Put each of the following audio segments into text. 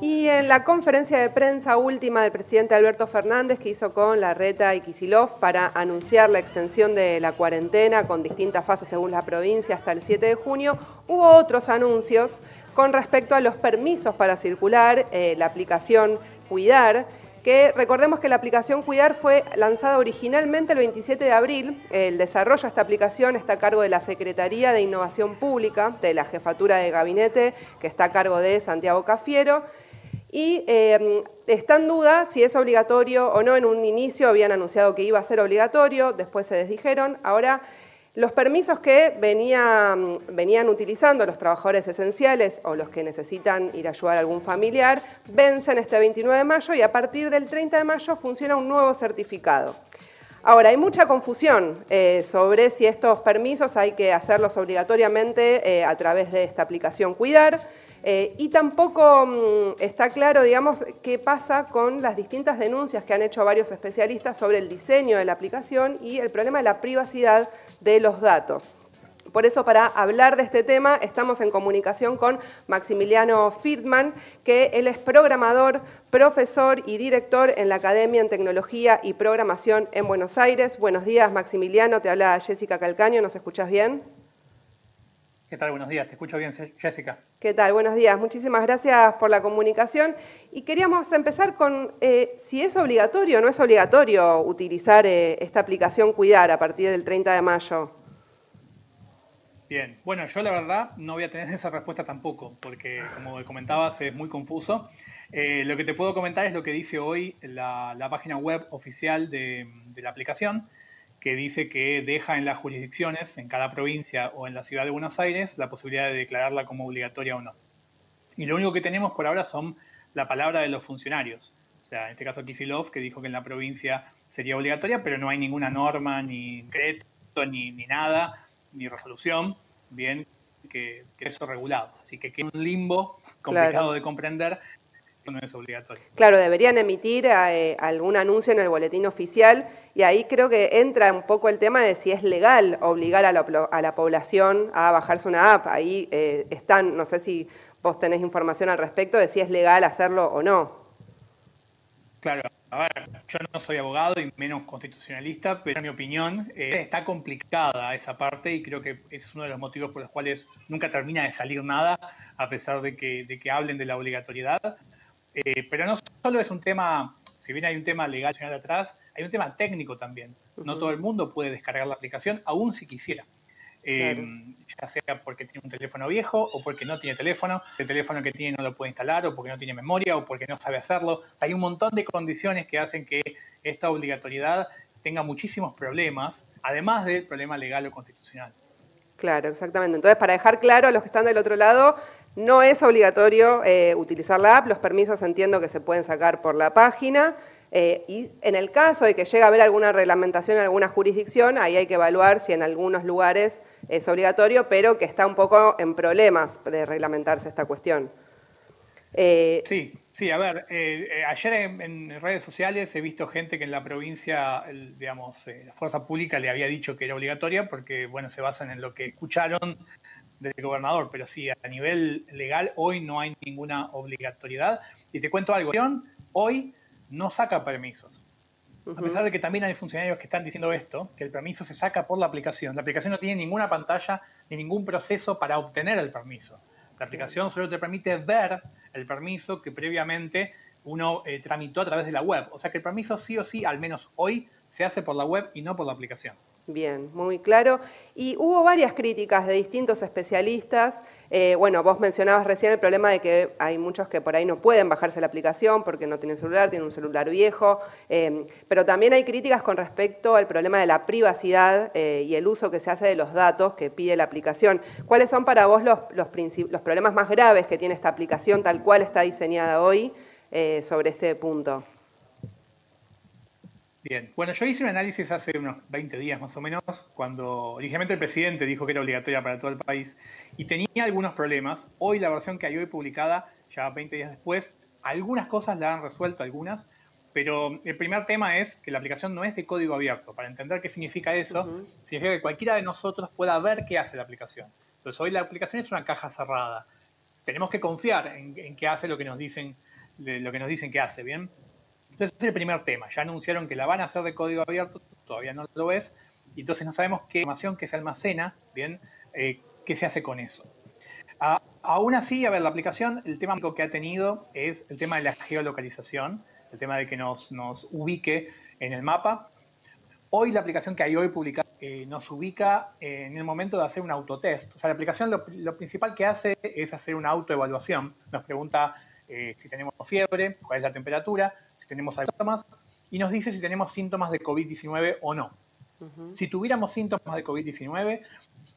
Y en la conferencia de prensa última del presidente Alberto Fernández que hizo con la Reta y Kisilov para anunciar la extensión de la cuarentena con distintas fases según la provincia hasta el 7 de junio, hubo otros anuncios con respecto a los permisos para circular, eh, la aplicación Cuidar, que recordemos que la aplicación Cuidar fue lanzada originalmente el 27 de abril. El desarrollo de esta aplicación está a cargo de la Secretaría de Innovación Pública, de la Jefatura de Gabinete, que está a cargo de Santiago Cafiero. Y eh, está en duda si es obligatorio o no. En un inicio habían anunciado que iba a ser obligatorio, después se desdijeron. Ahora los permisos que venían, venían utilizando los trabajadores esenciales o los que necesitan ir a ayudar a algún familiar vencen este 29 de mayo y a partir del 30 de mayo funciona un nuevo certificado. Ahora, hay mucha confusión eh, sobre si estos permisos hay que hacerlos obligatoriamente eh, a través de esta aplicación Cuidar, eh, y tampoco mm, está claro, digamos, qué pasa con las distintas denuncias que han hecho varios especialistas sobre el diseño de la aplicación y el problema de la privacidad de los datos. Por eso, para hablar de este tema, estamos en comunicación con Maximiliano Friedman, que él es programador, profesor y director en la Academia en Tecnología y Programación en Buenos Aires. Buenos días, Maximiliano. Te habla Jessica Calcaño. ¿Nos escuchas bien? ¿Qué tal? Buenos días, te escucho bien, Jessica. ¿Qué tal? Buenos días, muchísimas gracias por la comunicación. Y queríamos empezar con eh, si es obligatorio o no es obligatorio utilizar eh, esta aplicación Cuidar a partir del 30 de mayo. Bien, bueno, yo la verdad no voy a tener esa respuesta tampoco, porque como comentabas es muy confuso. Eh, lo que te puedo comentar es lo que dice hoy la, la página web oficial de, de la aplicación que dice que deja en las jurisdicciones, en cada provincia o en la ciudad de Buenos Aires, la posibilidad de declararla como obligatoria o no. Y lo único que tenemos por ahora son la palabra de los funcionarios. O sea, en este caso Kisilov, que dijo que en la provincia sería obligatoria, pero no hay ninguna norma, ni decreto, ni, ni nada, ni resolución, bien, que, que eso regulado. Así que queda un limbo complicado de comprender no es obligatorio. Claro, deberían emitir eh, algún anuncio en el boletín oficial y ahí creo que entra un poco el tema de si es legal obligar a la, población a bajarse una app. Ahí eh, están, no sé si vos tenés información al respecto de si es legal hacerlo o no. Claro, a ver, yo no soy abogado y menos constitucionalista, pero en mi opinión eh, está complicada esa parte y creo que es uno de los motivos por los cuales nunca termina de salir nada, a pesar de que, de que hablen de la obligatoriedad. Eh, pero no solo es un tema, si bien hay un tema legal de atrás, hay un tema técnico también. No todo el mundo puede descargar la aplicación, aún si quisiera. Eh, ya sea porque tiene un teléfono viejo o porque no tiene teléfono, el teléfono que tiene no lo puede instalar o porque no tiene memoria o porque no sabe hacerlo. Hay un montón de condiciones que hacen que esta obligatoriedad tenga muchísimos problemas, además del problema legal o constitucional. Claro, exactamente. Entonces, para dejar claro a los que están del otro lado, no es obligatorio eh, utilizar la app, los permisos entiendo que se pueden sacar por la página. Eh, y en el caso de que llegue a haber alguna reglamentación en alguna jurisdicción, ahí hay que evaluar si en algunos lugares es obligatorio, pero que está un poco en problemas de reglamentarse esta cuestión. Eh, sí, sí, a ver, ayer en, redes sociales he visto gente que en la provincia, digamos, la fuerza pública le había dicho que era obligatoria porque, bueno, se basan en lo que escucharon del gobernador, pero sí, a nivel legal hoy no hay ninguna obligatoriedad. Y te cuento algo, hoy no saca permisos. A pesar de que también hay funcionarios que están diciendo esto, que el permiso se saca por la aplicación. La aplicación no tiene ninguna pantalla ni ningún proceso para obtener el permiso. La aplicación solo te permite ver el permiso que previamente uno eh, tramitó a través de la web. O sea que el permiso sí o sí, al menos hoy, se hace por la web y no por la aplicación. Bien, muy claro. Y hubo varias críticas de distintos especialistas. Eh, bueno, vos mencionabas recién el problema de que hay muchos que por ahí no pueden bajarse la aplicación porque no tienen celular, tienen un celular viejo. Eh, pero también hay críticas con respecto al problema de la privacidad eh, y el uso que se hace de los datos que pide la aplicación. ¿Cuáles son para vos los, los, los problemas más graves que tiene esta aplicación tal cual está diseñada hoy sobre este punto? Bien, bueno, yo hice un análisis hace unos 20 días más o menos, cuando originalmente el presidente dijo que era obligatoria para todo el país y tenía algunos problemas. Hoy la versión que hay hoy publicada, ya 20 días después, algunas cosas la han resuelto, algunas, pero el primer tema es que la aplicación no es de código abierto. Para entender qué significa eso, significa que cualquiera de nosotros pueda ver qué hace la aplicación. Entonces hoy la aplicación es una caja cerrada. tenemos que confiar en, que hace lo que nos dicen, lo que nos dicen que hace, ¿bien? Entonces, es el primer tema. Ya anunciaron que la van a hacer de código abierto, todavía no lo es, y entonces no sabemos qué información que se almacena, ¿bien? Eh, ¿Qué se hace con eso? aún así, a ver, la aplicación, el tema que ha tenido es el tema de la geolocalización, el tema de que nos, ubique en el mapa. Hoy la aplicación que hay hoy publicada eh, nos ubica en el momento de hacer un autotest. O sea, la aplicación lo, lo principal que hace es hacer una autoevaluación. Nos pregunta eh, si tenemos fiebre, cuál es la temperatura, si tenemos síntomas, y nos dice si tenemos síntomas de COVID-19 o no. Si tuviéramos síntomas de COVID-19,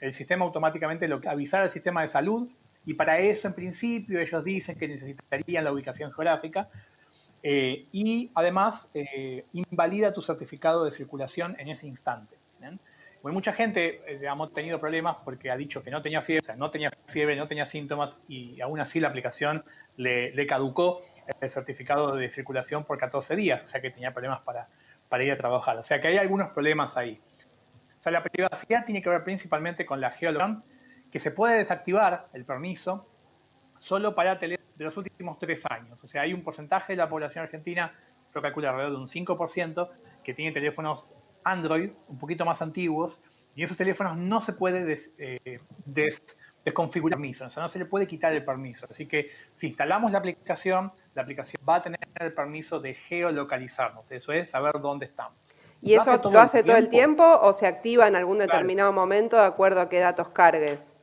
el sistema automáticamente lo avisar al sistema de salud y para eso en principio ellos dicen que necesitarían la ubicación geográfica eh, y además eh, invalida tu certificado de circulación en ese instante. Pues mucha gente, eh, ha tenido problemas porque ha dicho que no tenía fiebre, o sea, no tenía fiebre, no tenía síntomas y aún así la aplicación le, caducó el certificado de circulación por 14 días, o sea que tenía problemas para, para ir a trabajar. O sea que hay algunos problemas ahí. O sea, la privacidad tiene que ver principalmente con la geolocalización, que se puede desactivar el permiso solo para teléfonos de los últimos tres años. O sea, hay un porcentaje de la población argentina, yo calculo alrededor de un 5%, que tiene teléfonos Android, un poquito más antiguos, y esos teléfonos no se puede eh, desconfigurar el permiso, o sea, no se le puede quitar el permiso. Así que si instalamos la aplicación, la aplicación va a tener el permiso de geolocalizarnos, eso es saber dónde estamos. ¿Y eso lo hace todo el tiempo o se activa en algún determinado momento de acuerdo a qué datos cargues?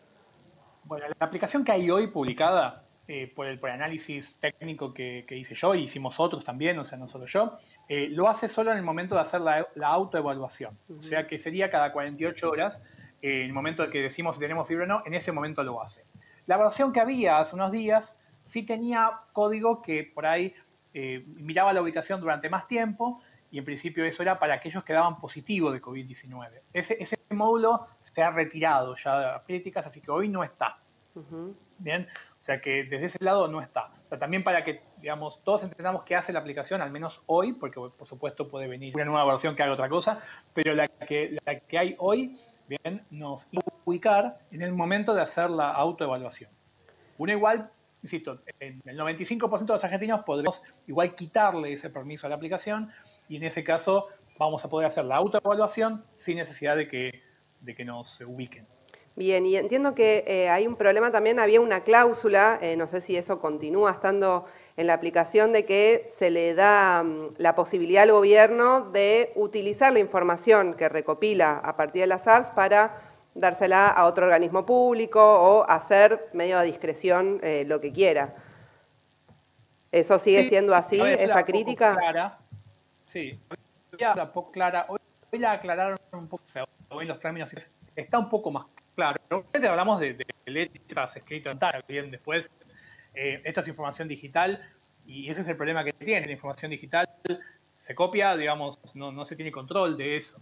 Bueno, la aplicación que hay hoy publicada eh, por, el, análisis técnico que, hice yo y hicimos otros también, o sea, no solo yo, eh, lo hace solo en el momento de hacer la, autoevaluación. O sea que sería cada 48 horas, eh, en el momento en que decimos si tenemos fiebre o no, en ese momento lo hace. La versión que había hace unos días sí tenía código que por ahí eh, miraba la ubicación durante más tiempo y en principio eso era para aquellos que daban positivo de COVID-19. Ese, ese módulo se ha retirado ya de las críticas, así que hoy no está. Bien, o sea que desde ese lado no está. también para que, digamos, todos entendamos qué hace la aplicación, al menos hoy, porque por supuesto puede venir una nueva versión que haga otra cosa, pero la que, la que hay hoy, bien, nos ubicar en el momento de hacer la autoevaluación. Uno igual, insisto, en el 95% de los argentinos podremos igual quitarle ese permiso a la aplicación y en ese caso vamos a poder hacer la autoevaluación sin necesidad de que, de que nos ubiquen. Bien, y entiendo que eh, hay un problema también, había una cláusula, eh, no sé si eso continúa estando en la aplicación, de que se le da mm, la posibilidad al gobierno de utilizar la información que recopila a partir de las apps para dársela a otro organismo público o hacer medio a discreción eh, lo que quiera. ¿Eso sigue siendo así, esa crítica? Clara. Sí, ya poco clara. Hoy, la aclararon un poco, hoy los términos está un poco más Claro, hablamos de, letras escritas en bien después. Eh, esto es información digital y ese es el problema que tiene. La información digital se copia, digamos, no, se tiene control de eso.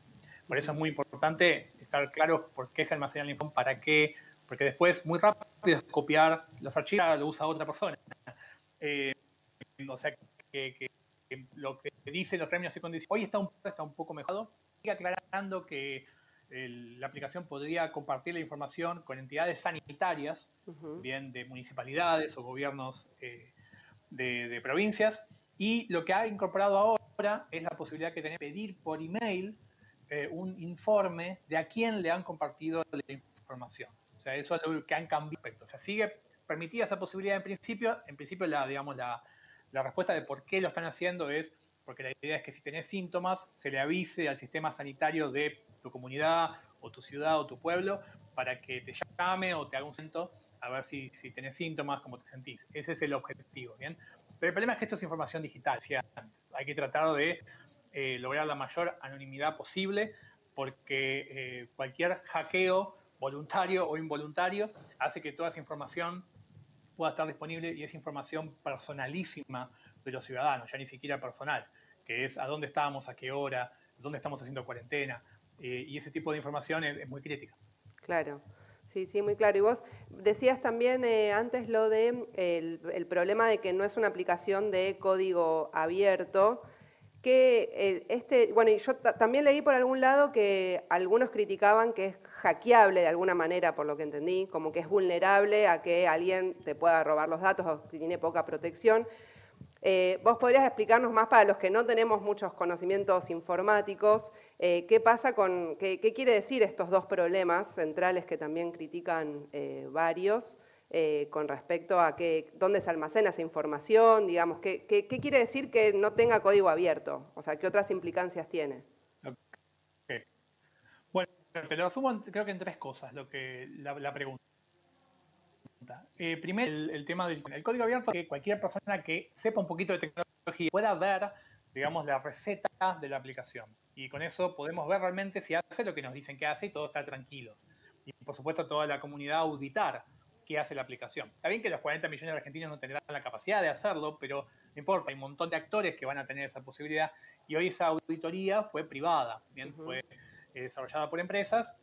Por eso es muy importante estar claro por qué se almacena la información, para qué, porque después muy rápido es copiar los archivos, lo usa otra persona. Eh, o sea, que, lo que dicen los términos y condiciones hoy está un, está un poco mejorado. Sigue aclarando que la aplicación podría compartir la información con entidades sanitarias, bien de municipalidades o gobiernos eh, de, provincias. Y lo que ha incorporado ahora es la posibilidad que tiene pedir por email eh, un informe de a quién le han compartido la información. O sea, eso es lo que han cambiado. O sea, sigue permitida esa posibilidad en principio. En principio, la, digamos, la, la respuesta de por qué lo están haciendo es porque la idea es que si tenés síntomas, se le avise al sistema sanitario de tu comunidad o tu ciudad o tu pueblo para que te llame o te haga un centro a ver si, si tenés síntomas, cómo te sentís. Ese es el objetivo, ¿bien? Pero el problema es que esto es información digital, Hay que tratar de eh, lograr la mayor anonimidad posible porque eh, cualquier hackeo voluntario o involuntario hace que toda esa información pueda estar disponible y es información personalísima de los ciudadanos, ya ni siquiera personal, que es a dónde estábamos, a qué hora, dónde estamos haciendo cuarentena, eh, y ese tipo de información es, muy crítica. Claro. Sí, sí, muy claro. Y vos decías también antes lo de el, problema de que no es una aplicación de código abierto. Que eh, este, bueno, y yo también leí por algún lado que algunos criticaban que es hackeable de alguna manera, por lo que entendí, como que es vulnerable a que alguien te pueda robar los datos o que tiene poca protección. Eh, ¿Vos podrías explicarnos más para los que no tenemos muchos conocimientos informáticos, eh, qué pasa con, qué, quiere decir estos dos problemas centrales que también critican varios? Eh, con respecto a que, dónde se almacena esa información, digamos, ¿qué, qué, quiere decir que no tenga código abierto? O sea, ¿qué otras implicancias tiene? Bueno, te lo resumo creo que en tres cosas lo que la, pregunta. Eh, primero, el, tema del código abierto, que cualquier persona que sepa un poquito de tecnología pueda ver, digamos, la receta de la aplicación. Y con eso podemos ver realmente si hace lo que nos dicen que hace y todos estar tranquilos. Y por supuesto toda la comunidad auditar hace la aplicación. Está bien que los 40 millones de argentinos no tendrán la capacidad de hacerlo, pero no importa, hay un montón de actores que van a tener esa posibilidad y hoy esa auditoría fue privada, bien, fue eh, desarrollada por empresas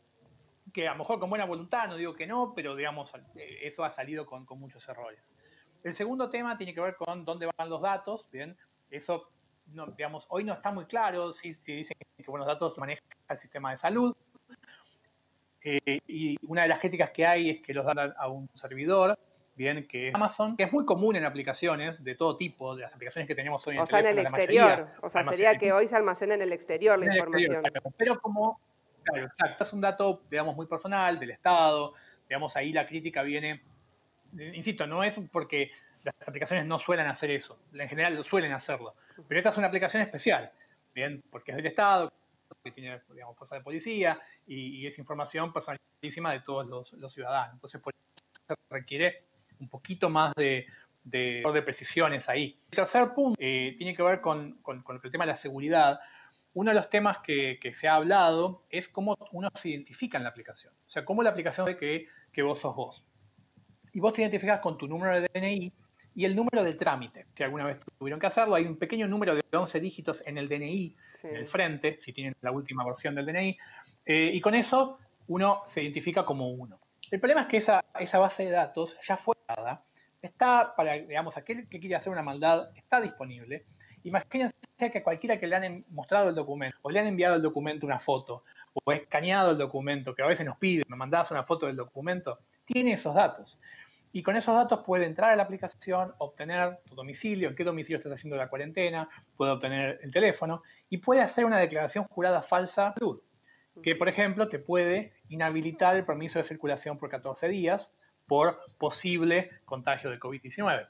que a lo mejor con buena voluntad, no digo que no, pero digamos, eh, eso ha salido con, muchos errores. El segundo tema tiene que ver con dónde van los datos, bien, eso, no, digamos, hoy no está muy claro si, si dicen que buenos datos maneja el sistema de salud, eh, y una de las críticas que hay es que los dan a un servidor, bien, que es Amazon, que es muy común en aplicaciones de todo tipo, de las aplicaciones que tenemos hoy en O sea, en el exterior. O sea, sería que hoy se almacena en el exterior la información. pero como, claro, exacto, es un dato, digamos, muy personal del Estado, digamos, ahí la crítica viene, insisto, no es porque las aplicaciones no suelen hacer eso, en general suelen hacerlo, pero esta es una aplicación especial, bien, porque es del Estado, que tiene, digamos, fuerza de policía y, es información personalísima de todos los, ciudadanos. Entonces, por eso se requiere un poquito más de, de, precisiones ahí. El tercer punto eh, tiene que ver con, con, el tema de la seguridad. Uno de los temas que, que, se ha hablado es cómo uno se identifica en la aplicación. O sea, cómo la aplicación ve que, que vos sos vos. Y vos te identificas con tu número de DNI y el número de trámite. Si alguna vez tuvieron que hacerlo, hay un pequeño número de 11 dígitos en el DNI, en el frente, si tienen la última versión del DNI, eh, y con eso uno se identifica como uno. El problema es que esa, esa base de datos ya fue dada, está para, digamos, aquel que quiere hacer una maldad, está disponible. Imagínense que cualquiera que le han mostrado el documento, o le han enviado el documento una foto, o escaneado el documento, que a veces nos pide, me mandás una foto del documento, tiene esos datos. Y con esos datos puede entrar a la aplicación, obtener tu domicilio, en qué domicilio estás haciendo la cuarentena, puede obtener el teléfono y puede hacer una declaración jurada falsa que por ejemplo te puede inhabilitar el permiso de circulación por 14 días por posible contagio de COVID-19.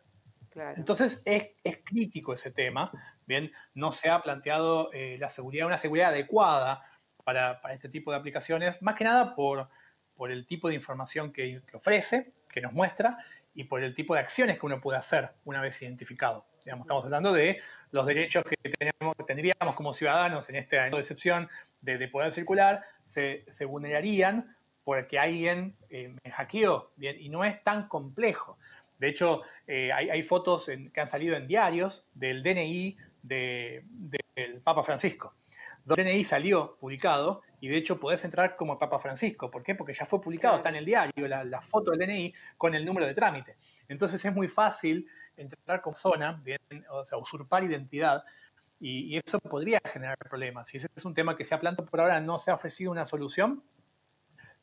Entonces es, crítico ese tema, bien, no se ha planteado eh, la seguridad, una seguridad adecuada para, este tipo de aplicaciones, más que nada por, por el tipo de información que, que ofrece, que nos muestra y por el tipo de acciones que uno puede hacer una vez identificado. Digamos, estamos hablando de los derechos que tenemos, tendríamos como ciudadanos en esta excepción de, poder circular, se, vulnerarían porque alguien eh, me hackeó, bien, y no es tan complejo. De hecho, eh, hay, fotos que han salido en diarios del DNI del Papa Francisco. El DNI salió publicado y de hecho podés entrar como Papa Francisco. ¿Por qué? Porque ya fue publicado, está en el diario, la, foto del DNI con el número de trámite. Entonces es muy fácil entrar con zona, bien, o sea, usurpar identidad, y, eso podría generar problemas. Y ese es un tema que se ha planteado por ahora, no se ha ofrecido una solución.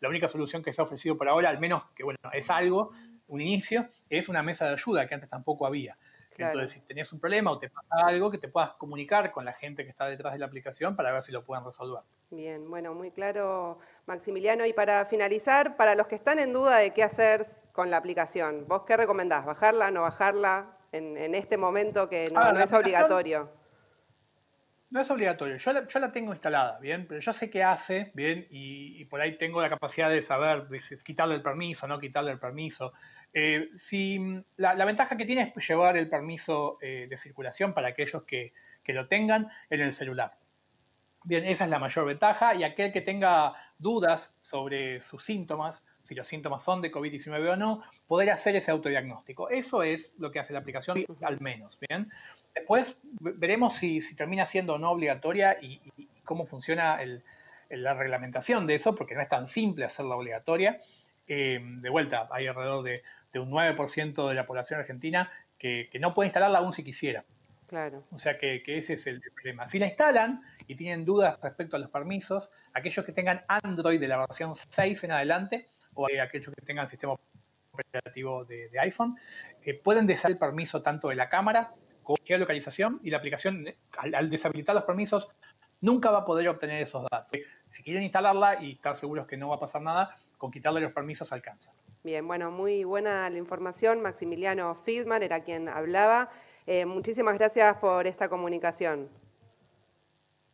La única solución que se ha ofrecido por ahora, al menos que bueno, es algo, un inicio, es una mesa de ayuda que antes tampoco había. Entonces, si tenés un problema o te pasa algo, que te puedas comunicar con la gente que está detrás de la aplicación para ver si lo pueden resolver. Bien, bueno, muy claro, Maximiliano. Y para finalizar, para los que están en duda de qué hacer con la aplicación, ¿vos qué recomendás? ¿Bajarla, no bajarla en, este momento que no, ah, es obligatorio? No es obligatorio. Yo la, yo la, tengo instalada, ¿bien? Pero yo sé qué hace, ¿bien? Y, por ahí tengo la capacidad de saber es quitarle el permiso, no quitarle el permiso. Eh, si, la, ventaja que tiene es llevar el permiso eh, de circulación para aquellos que, lo tengan en el celular. Bien, esa es la mayor ventaja y aquel que tenga dudas sobre sus síntomas, si los síntomas son de COVID-19 o no, poder hacer ese autodiagnóstico. Eso es lo que hace la aplicación, al menos. Bien. Después veremos si, termina siendo o no obligatoria y, cómo funciona la reglamentación de eso, porque no es tan simple hacerla obligatoria. Eh, de vuelta, hay alrededor de un 9% de la población argentina que, no puede instalarla aún si quisiera. Claro. O sea que, ese es el problema. Si la instalan y tienen dudas respecto a los permisos, aquellos que tengan Android de la versión 6 en adelante o aquellos que tengan sistema operativo de, iPhone, eh, pueden deshacer el permiso tanto de la cámara como de localización y la aplicación, al, deshabilitar los permisos, nunca va a poder obtener esos datos. Si quieren instalarla y estar seguros que no va a pasar nada, con quitarle los permisos alcanza. Bien, bueno, muy buena la información. Maximiliano Friedman era quien hablaba. Eh, muchísimas gracias por esta comunicación.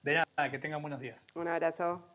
De nada, que tengan buenos días. Un abrazo.